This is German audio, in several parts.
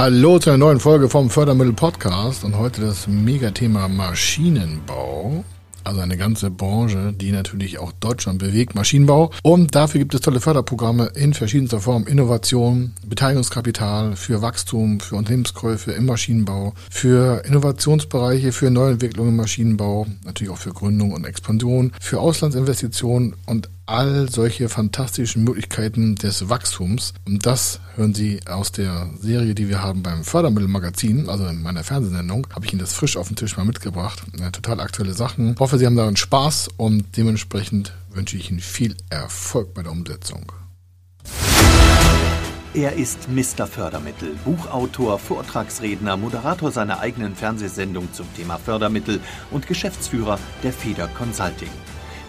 Hallo zu einer neuen Folge vom Fördermittel Podcast und heute das Megathema Maschinenbau. Also eine ganze Branche, die natürlich auch Deutschland bewegt, Maschinenbau. Und dafür gibt es tolle Förderprogramme in verschiedenster Form. Innovation, Beteiligungskapital für Wachstum, für Unternehmenskäufe im Maschinenbau, für Innovationsbereiche, für Neuentwicklung im Maschinenbau, natürlich auch für Gründung und Expansion, für Auslandsinvestitionen und all solche fantastischen Möglichkeiten des Wachstums. Und das hören Sie aus der Serie, die wir haben beim Fördermittelmagazin, also in meiner Fernsehsendung, habe ich Ihnen das frisch auf den Tisch mal mitgebracht. Ja, total aktuelle Sachen. Ich hoffe, Sie haben daran Spaß und dementsprechend wünsche ich Ihnen viel Erfolg bei der Umsetzung. Er ist Mr. Fördermittel, Buchautor, Vortragsredner, Moderator seiner eigenen Fernsehsendung zum Thema Fördermittel und Geschäftsführer der Feder Consulting.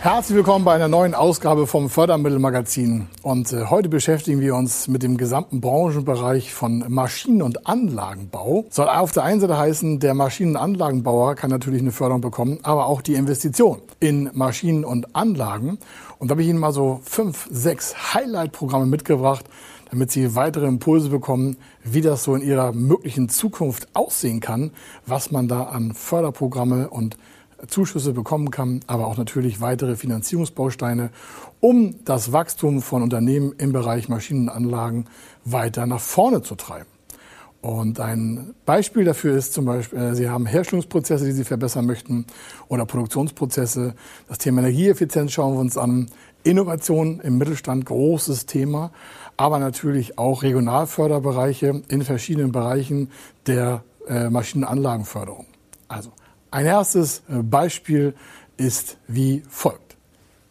Herzlich willkommen bei einer neuen Ausgabe vom Fördermittelmagazin. Und äh, heute beschäftigen wir uns mit dem gesamten Branchenbereich von Maschinen- und Anlagenbau. Soll auf der einen Seite heißen, der Maschinen- und Anlagenbauer kann natürlich eine Förderung bekommen, aber auch die Investition in Maschinen und Anlagen. Und da habe ich Ihnen mal so fünf, sechs Highlight-Programme mitgebracht, damit Sie weitere Impulse bekommen, wie das so in Ihrer möglichen Zukunft aussehen kann, was man da an Förderprogramme und Zuschüsse bekommen kann, aber auch natürlich weitere Finanzierungsbausteine, um das Wachstum von Unternehmen im Bereich Maschinenanlagen weiter nach vorne zu treiben. Und ein Beispiel dafür ist zum Beispiel, äh, Sie haben Herstellungsprozesse, die Sie verbessern möchten oder Produktionsprozesse. Das Thema Energieeffizienz schauen wir uns an. Innovation im Mittelstand, großes Thema, aber natürlich auch Regionalförderbereiche in verschiedenen Bereichen der äh, Maschinenanlagenförderung. Also ein erstes äh, Beispiel ist wie folgt.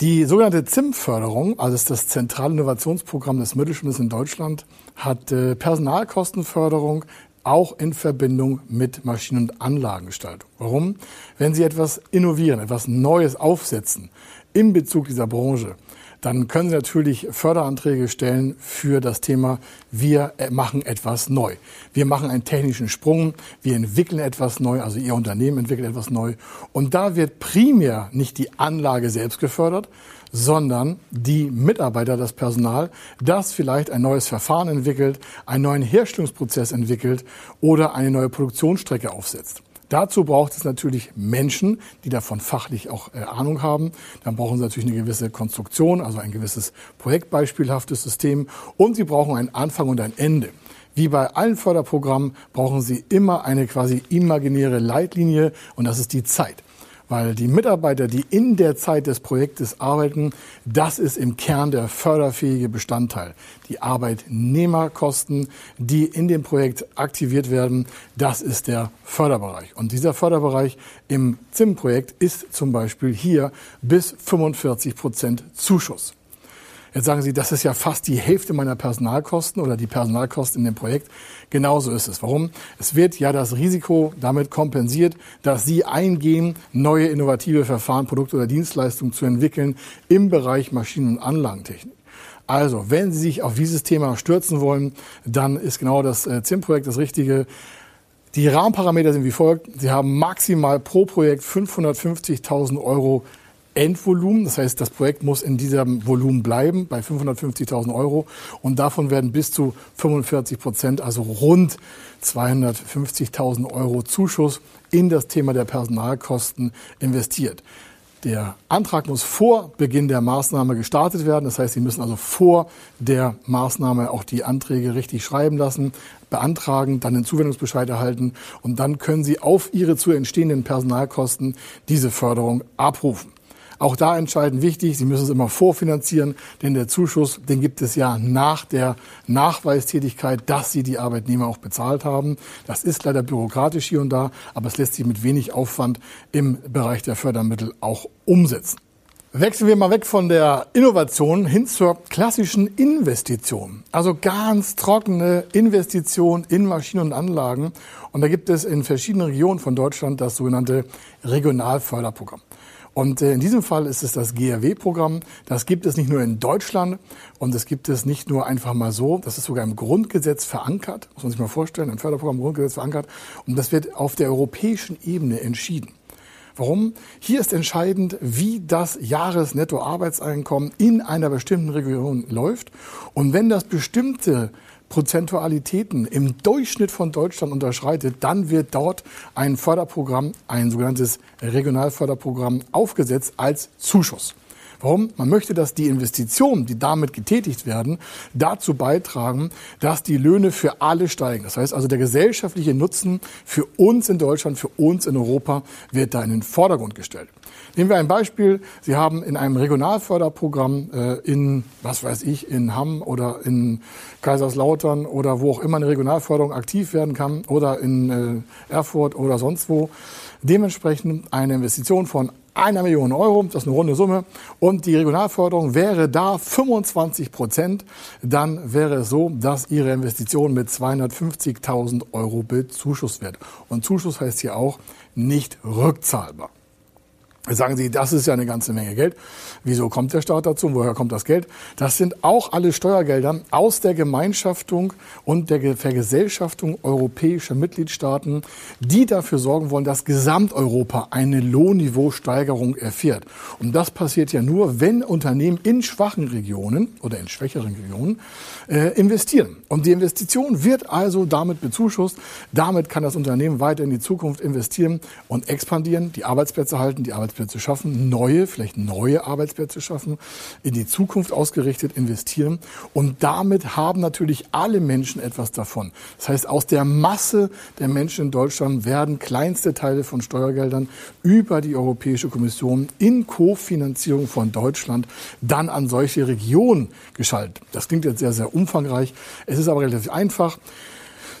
Die sogenannte ZIM-Förderung, also das Zentrale Innovationsprogramm des Mittelstandes in Deutschland, hat äh, Personalkostenförderung auch in Verbindung mit Maschinen- und Anlagengestaltung. Warum? Wenn Sie etwas innovieren, etwas Neues aufsetzen in Bezug dieser Branche, dann können Sie natürlich Förderanträge stellen für das Thema, wir machen etwas neu. Wir machen einen technischen Sprung, wir entwickeln etwas neu, also Ihr Unternehmen entwickelt etwas neu. Und da wird primär nicht die Anlage selbst gefördert, sondern die Mitarbeiter, das Personal, das vielleicht ein neues Verfahren entwickelt, einen neuen Herstellungsprozess entwickelt oder eine neue Produktionsstrecke aufsetzt. Dazu braucht es natürlich Menschen, die davon fachlich auch äh, Ahnung haben. Dann brauchen sie natürlich eine gewisse Konstruktion, also ein gewisses projektbeispielhaftes System. Und sie brauchen einen Anfang und ein Ende. Wie bei allen Förderprogrammen brauchen Sie immer eine quasi imaginäre Leitlinie und das ist die Zeit weil die Mitarbeiter, die in der Zeit des Projektes arbeiten, das ist im Kern der förderfähige Bestandteil. Die Arbeitnehmerkosten, die in dem Projekt aktiviert werden, das ist der Förderbereich. Und dieser Förderbereich im ZIM-Projekt ist zum Beispiel hier bis 45 Prozent Zuschuss. Jetzt sagen Sie, das ist ja fast die Hälfte meiner Personalkosten oder die Personalkosten in dem Projekt. Genauso ist es. Warum? Es wird ja das Risiko damit kompensiert, dass Sie eingehen, neue innovative Verfahren, Produkte oder Dienstleistungen zu entwickeln im Bereich Maschinen- und Anlagentechnik. Also, wenn Sie sich auf dieses Thema stürzen wollen, dann ist genau das äh, ZIM-Projekt das Richtige. Die Rahmenparameter sind wie folgt. Sie haben maximal pro Projekt 550.000 Euro Endvolumen. Das heißt, das Projekt muss in diesem Volumen bleiben bei 550.000 Euro und davon werden bis zu 45 Prozent, also rund 250.000 Euro Zuschuss in das Thema der Personalkosten investiert. Der Antrag muss vor Beginn der Maßnahme gestartet werden. Das heißt, Sie müssen also vor der Maßnahme auch die Anträge richtig schreiben lassen, beantragen, dann den Zuwendungsbescheid erhalten und dann können Sie auf Ihre zu entstehenden Personalkosten diese Förderung abrufen. Auch da entscheidend wichtig, Sie müssen es immer vorfinanzieren, denn der Zuschuss, den gibt es ja nach der Nachweistätigkeit, dass Sie die Arbeitnehmer auch bezahlt haben. Das ist leider bürokratisch hier und da, aber es lässt sich mit wenig Aufwand im Bereich der Fördermittel auch umsetzen. Wechseln wir mal weg von der Innovation hin zur klassischen Investition. Also ganz trockene Investition in Maschinen und Anlagen. Und da gibt es in verschiedenen Regionen von Deutschland das sogenannte Regionalförderprogramm. Und äh, in diesem Fall ist es das GRW-Programm. Das gibt es nicht nur in Deutschland und das gibt es nicht nur einfach mal so. Das ist sogar im Grundgesetz verankert, muss man sich mal vorstellen, im Förderprogramm im Grundgesetz verankert. Und das wird auf der europäischen Ebene entschieden. Warum? Hier ist entscheidend, wie das Jahresnettoarbeitseinkommen in einer bestimmten Region läuft. Und wenn das bestimmte Prozentualitäten im Durchschnitt von Deutschland unterschreitet, dann wird dort ein Förderprogramm, ein sogenanntes Regionalförderprogramm aufgesetzt als Zuschuss. Warum? Man möchte, dass die Investitionen, die damit getätigt werden, dazu beitragen, dass die Löhne für alle steigen. Das heißt also, der gesellschaftliche Nutzen für uns in Deutschland, für uns in Europa wird da in den Vordergrund gestellt. Nehmen wir ein Beispiel. Sie haben in einem Regionalförderprogramm äh, in, was weiß ich, in Hamm oder in Kaiserslautern oder wo auch immer eine Regionalförderung aktiv werden kann oder in äh, Erfurt oder sonst wo, dementsprechend eine Investition von einer Million Euro, das ist eine runde Summe, und die Regionalförderung wäre da 25 Prozent, dann wäre es so, dass Ihre Investition mit 250.000 Euro bezuschusst wird. Und Zuschuss heißt hier auch nicht rückzahlbar. Sagen Sie, das ist ja eine ganze Menge Geld. Wieso kommt der Staat dazu? Woher kommt das Geld? Das sind auch alle Steuergelder aus der Gemeinschaftung und der Vergesellschaftung europäischer Mitgliedstaaten, die dafür sorgen wollen, dass Gesamteuropa eine Lohnniveausteigerung erfährt. Und das passiert ja nur, wenn Unternehmen in schwachen Regionen oder in schwächeren Regionen äh, investieren. Und die Investition wird also damit bezuschusst. Damit kann das Unternehmen weiter in die Zukunft investieren und expandieren, die Arbeitsplätze halten, die Arbeitsplätze Arbeitsplätze schaffen, neue, vielleicht neue Arbeitsplätze schaffen, in die Zukunft ausgerichtet investieren. Und damit haben natürlich alle Menschen etwas davon. Das heißt, aus der Masse der Menschen in Deutschland werden kleinste Teile von Steuergeldern über die Europäische Kommission in Kofinanzierung von Deutschland dann an solche Regionen geschaltet. Das klingt jetzt sehr, sehr umfangreich. Es ist aber relativ einfach.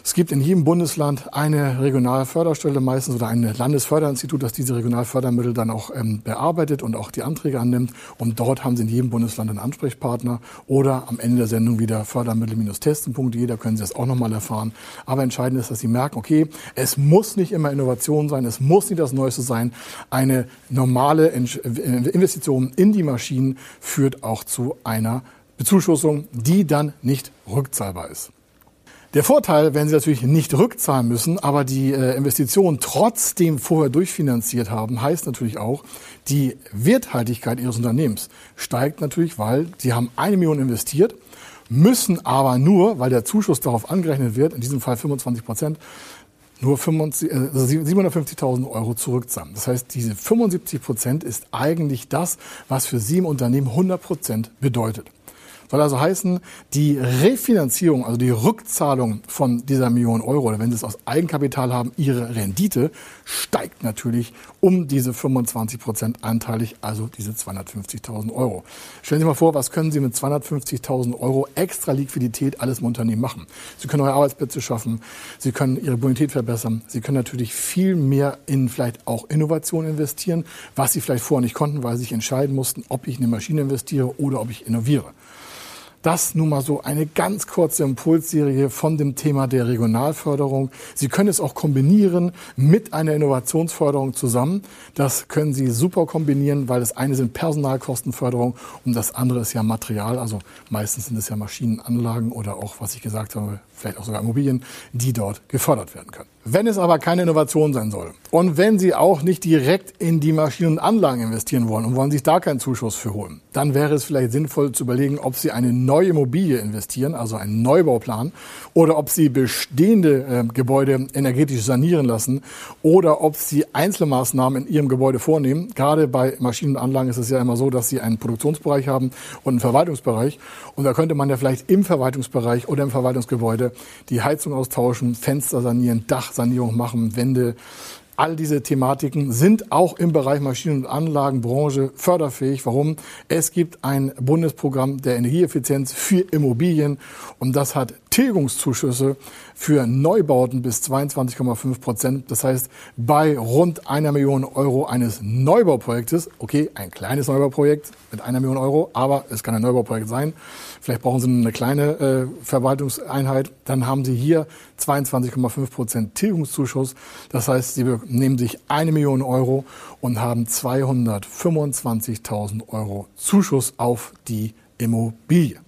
Es gibt in jedem Bundesland eine Regionalförderstelle meistens oder ein Landesförderinstitut, das diese Regionalfördermittel dann auch ähm, bearbeitet und auch die Anträge annimmt. Und dort haben Sie in jedem Bundesland einen Ansprechpartner oder am Ende der Sendung wieder fördermittel-testen.de, da können Sie das auch nochmal erfahren. Aber entscheidend ist, dass Sie merken, okay, es muss nicht immer Innovation sein, es muss nicht das Neueste sein. Eine normale Investition in die Maschinen führt auch zu einer Bezuschussung, die dann nicht rückzahlbar ist. Der Vorteil, wenn Sie natürlich nicht rückzahlen müssen, aber die äh, Investition trotzdem vorher durchfinanziert haben, heißt natürlich auch, die Werthaltigkeit Ihres Unternehmens steigt natürlich, weil Sie haben eine Million investiert, müssen aber nur, weil der Zuschuss darauf angerechnet wird, in diesem Fall 25 Prozent, nur 750.000 äh, Euro zurückzahlen. Das heißt, diese 75 Prozent ist eigentlich das, was für Sie im Unternehmen 100 Prozent bedeutet. Soll also heißen, die Refinanzierung, also die Rückzahlung von dieser Million Euro, oder wenn Sie es aus Eigenkapital haben, Ihre Rendite steigt natürlich um diese 25 Prozent anteilig, also diese 250.000 Euro. Stellen Sie mal vor, was können Sie mit 250.000 Euro extra Liquidität alles im Unternehmen machen? Sie können neue Arbeitsplätze schaffen, Sie können Ihre Bonität verbessern, Sie können natürlich viel mehr in vielleicht auch Innovation investieren, was Sie vielleicht vorher nicht konnten, weil Sie sich entscheiden mussten, ob ich in eine Maschine investiere oder ob ich innoviere. Das nun mal so eine ganz kurze Impulsserie von dem Thema der Regionalförderung. Sie können es auch kombinieren mit einer Innovationsförderung zusammen. Das können Sie super kombinieren, weil das eine sind Personalkostenförderung und das andere ist ja Material. Also meistens sind es ja Maschinenanlagen oder auch, was ich gesagt habe, vielleicht auch sogar Immobilien, die dort gefördert werden können. Wenn es aber keine Innovation sein soll und wenn Sie auch nicht direkt in die Maschinen und Anlagen investieren wollen und wollen sich da keinen Zuschuss für holen, dann wäre es vielleicht sinnvoll zu überlegen, ob Sie eine neue Immobilie investieren, also einen Neubauplan, oder ob Sie bestehende äh, Gebäude energetisch sanieren lassen oder ob Sie Einzelmaßnahmen in Ihrem Gebäude vornehmen. Gerade bei Maschinen und Anlagen ist es ja immer so, dass Sie einen Produktionsbereich haben und einen Verwaltungsbereich. Und da könnte man ja vielleicht im Verwaltungsbereich oder im Verwaltungsgebäude die Heizung austauschen, Fenster sanieren, Dach Dachsanierung machen, Wände All diese Thematiken sind auch im Bereich Maschinen- und Anlagenbranche förderfähig. Warum? Es gibt ein Bundesprogramm der Energieeffizienz für Immobilien und das hat Tilgungszuschüsse für Neubauten bis 22,5 Prozent. Das heißt, bei rund einer Million Euro eines Neubauprojektes, okay, ein kleines Neubauprojekt mit einer Million Euro, aber es kann ein Neubauprojekt sein. Vielleicht brauchen Sie eine kleine äh, Verwaltungseinheit. Dann haben Sie hier 22,5 Prozent Tilgungszuschuss. Das heißt, Sie nehmen sich eine Million Euro und haben 225.000 Euro Zuschuss auf die Immobilie.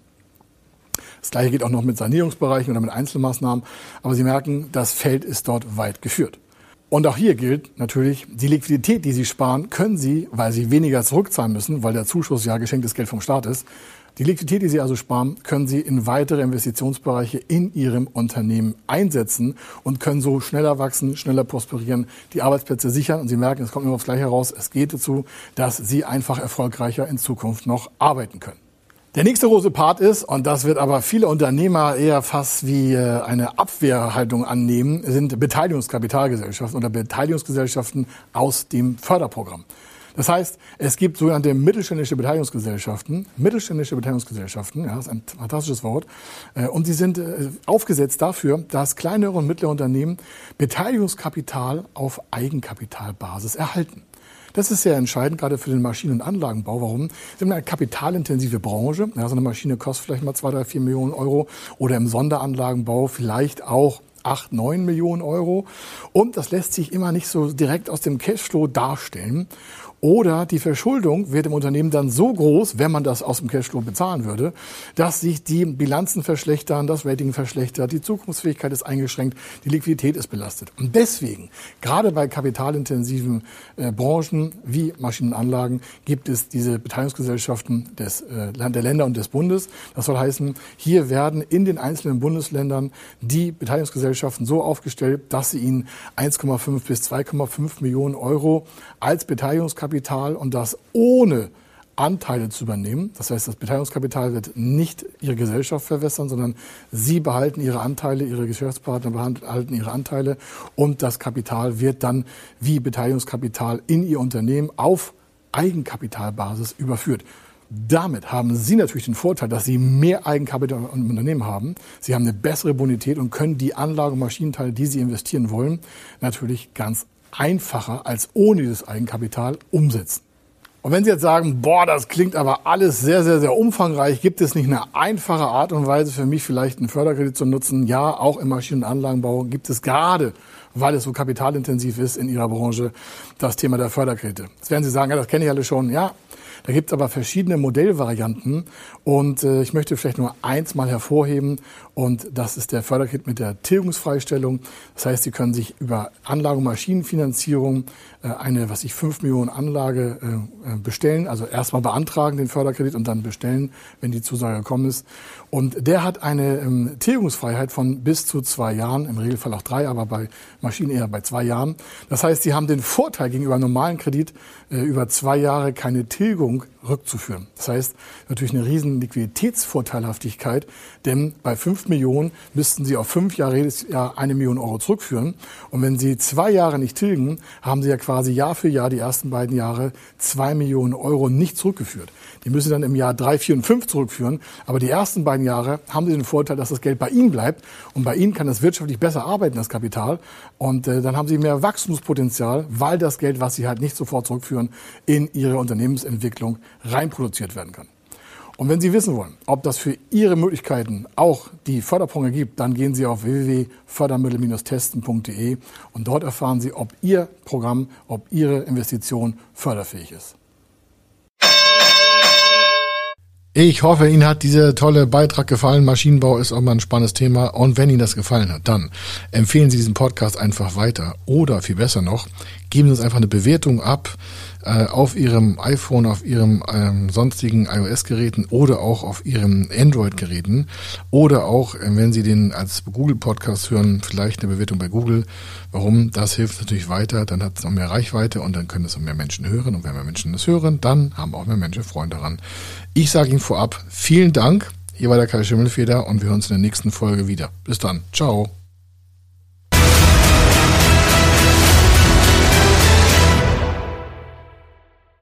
Das gleiche geht auch noch mit Sanierungsbereichen oder mit Einzelmaßnahmen. Aber Sie merken, das Feld ist dort weit geführt. Und auch hier gilt natürlich, die Liquidität, die Sie sparen, können Sie, weil Sie weniger zurückzahlen müssen, weil der Zuschuss ja geschenktes Geld vom Staat ist, die Liquidität, die Sie also sparen, können Sie in weitere Investitionsbereiche in Ihrem Unternehmen einsetzen und können so schneller wachsen, schneller prosperieren, die Arbeitsplätze sichern. Und Sie merken, es kommt immer aufs Gleiche heraus, es geht dazu, dass Sie einfach erfolgreicher in Zukunft noch arbeiten können. Der nächste große Part ist, und das wird aber viele Unternehmer eher fast wie äh, eine Abwehrhaltung annehmen, sind Beteiligungskapitalgesellschaften oder Beteiligungsgesellschaften aus dem Förderprogramm. Das heißt, es gibt sogenannte mittelständische Beteiligungsgesellschaften, mittelständische Beteiligungsgesellschaften, ja, ist ein fantastisches Wort, äh, und sie sind äh, aufgesetzt dafür, dass kleinere und mittlere Unternehmen Beteiligungskapital auf Eigenkapitalbasis erhalten. Das ist sehr entscheidend, gerade für den Maschinen- und Anlagenbau. Warum? Sie haben eine kapitalintensive Branche. Ja, so eine Maschine kostet vielleicht mal zwei, drei, vier Millionen Euro oder im Sonderanlagenbau vielleicht auch acht, neun Millionen Euro. Und das lässt sich immer nicht so direkt aus dem Cashflow darstellen. Oder die Verschuldung wird im Unternehmen dann so groß, wenn man das aus dem Cashflow bezahlen würde, dass sich die Bilanzen verschlechtern, das Rating verschlechtert, die Zukunftsfähigkeit ist eingeschränkt, die Liquidität ist belastet. Und deswegen, gerade bei kapitalintensiven äh, Branchen wie Maschinenanlagen, gibt es diese Beteiligungsgesellschaften des, äh, der Länder und des Bundes. Das soll heißen, hier werden in den einzelnen Bundesländern die Beteiligungsgesellschaften so aufgestellt, dass sie ihnen 1,5 bis 2,5 Millionen Euro als Beteiligungskapital Beteiligungskapital und das ohne Anteile zu übernehmen. Das heißt, das Beteiligungskapital wird nicht Ihre Gesellschaft verwässern, sondern Sie behalten Ihre Anteile, Ihre Geschäftspartner behalten Ihre Anteile und das Kapital wird dann wie Beteiligungskapital in Ihr Unternehmen auf Eigenkapitalbasis überführt. Damit haben Sie natürlich den Vorteil, dass Sie mehr Eigenkapital im Unternehmen haben. Sie haben eine bessere Bonität und können die Anlage- und Maschinenteile, die Sie investieren wollen, natürlich ganz einfacher als ohne dieses Eigenkapital umsetzen. Und wenn Sie jetzt sagen, boah, das klingt aber alles sehr, sehr, sehr umfangreich, gibt es nicht eine einfache Art und Weise für mich vielleicht einen Förderkredit zu nutzen? Ja, auch im Maschinen- und Anlagenbau gibt es gerade, weil es so kapitalintensiv ist in Ihrer Branche, das Thema der Förderkredite. Jetzt werden Sie sagen, ja, das kenne ich alle schon. Ja, da gibt es aber verschiedene Modellvarianten und äh, ich möchte vielleicht nur eins mal hervorheben und das ist der Förderkredit mit der Tilgungsfreistellung. Das heißt, Sie können sich über Anlage- und Maschinenfinanzierung äh, eine, was ich, 5 Millionen Anlage äh, äh, bestellen. Also erstmal beantragen den Förderkredit und dann bestellen, wenn die Zusage gekommen ist. Und der hat eine ähm, Tilgungsfreiheit von bis zu zwei Jahren, im Regelfall auch drei, aber bei Maschinen eher bei zwei Jahren. Das heißt, Sie haben den Vorteil gegenüber normalen Kredit, äh, über zwei Jahre keine Tilgung klonk. Rückzuführen. Das heißt, natürlich eine riesen Liquiditätsvorteilhaftigkeit, denn bei 5 Millionen müssten Sie auf fünf Jahre jedes Jahr eine Million Euro zurückführen. Und wenn Sie zwei Jahre nicht tilgen, haben Sie ja quasi Jahr für Jahr die ersten beiden Jahre zwei Millionen Euro nicht zurückgeführt. Die müssen Sie dann im Jahr drei, vier und fünf zurückführen. Aber die ersten beiden Jahre haben Sie den Vorteil, dass das Geld bei Ihnen bleibt. Und bei Ihnen kann es wirtschaftlich besser arbeiten, das Kapital. Und äh, dann haben Sie mehr Wachstumspotenzial, weil das Geld, was Sie halt nicht sofort zurückführen, in Ihre Unternehmensentwicklung reinproduziert werden kann. Und wenn Sie wissen wollen, ob das für Ihre Möglichkeiten auch die Förderprogramme gibt, dann gehen Sie auf www.fördermittel-testen.de und dort erfahren Sie, ob Ihr Programm, ob Ihre Investition förderfähig ist. Ich hoffe, Ihnen hat dieser tolle Beitrag gefallen. Maschinenbau ist auch mal ein spannendes Thema. Und wenn Ihnen das gefallen hat, dann empfehlen Sie diesen Podcast einfach weiter. Oder viel besser noch, geben Sie uns einfach eine Bewertung ab äh, auf Ihrem iPhone, auf Ihrem ähm, sonstigen iOS-Geräten oder auch auf Ihren Android-Geräten oder auch, äh, wenn Sie den als Google-Podcast hören, vielleicht eine Bewertung bei Google. Warum? Das hilft natürlich weiter, dann hat es noch mehr Reichweite und dann können es noch mehr Menschen hören und wenn mehr Menschen das hören, dann haben auch mehr Menschen Freunde daran. Ich sage Ihnen vorab vielen Dank. Hier war der Kai Schimmelfeder und wir hören uns in der nächsten Folge wieder. Bis dann. Ciao.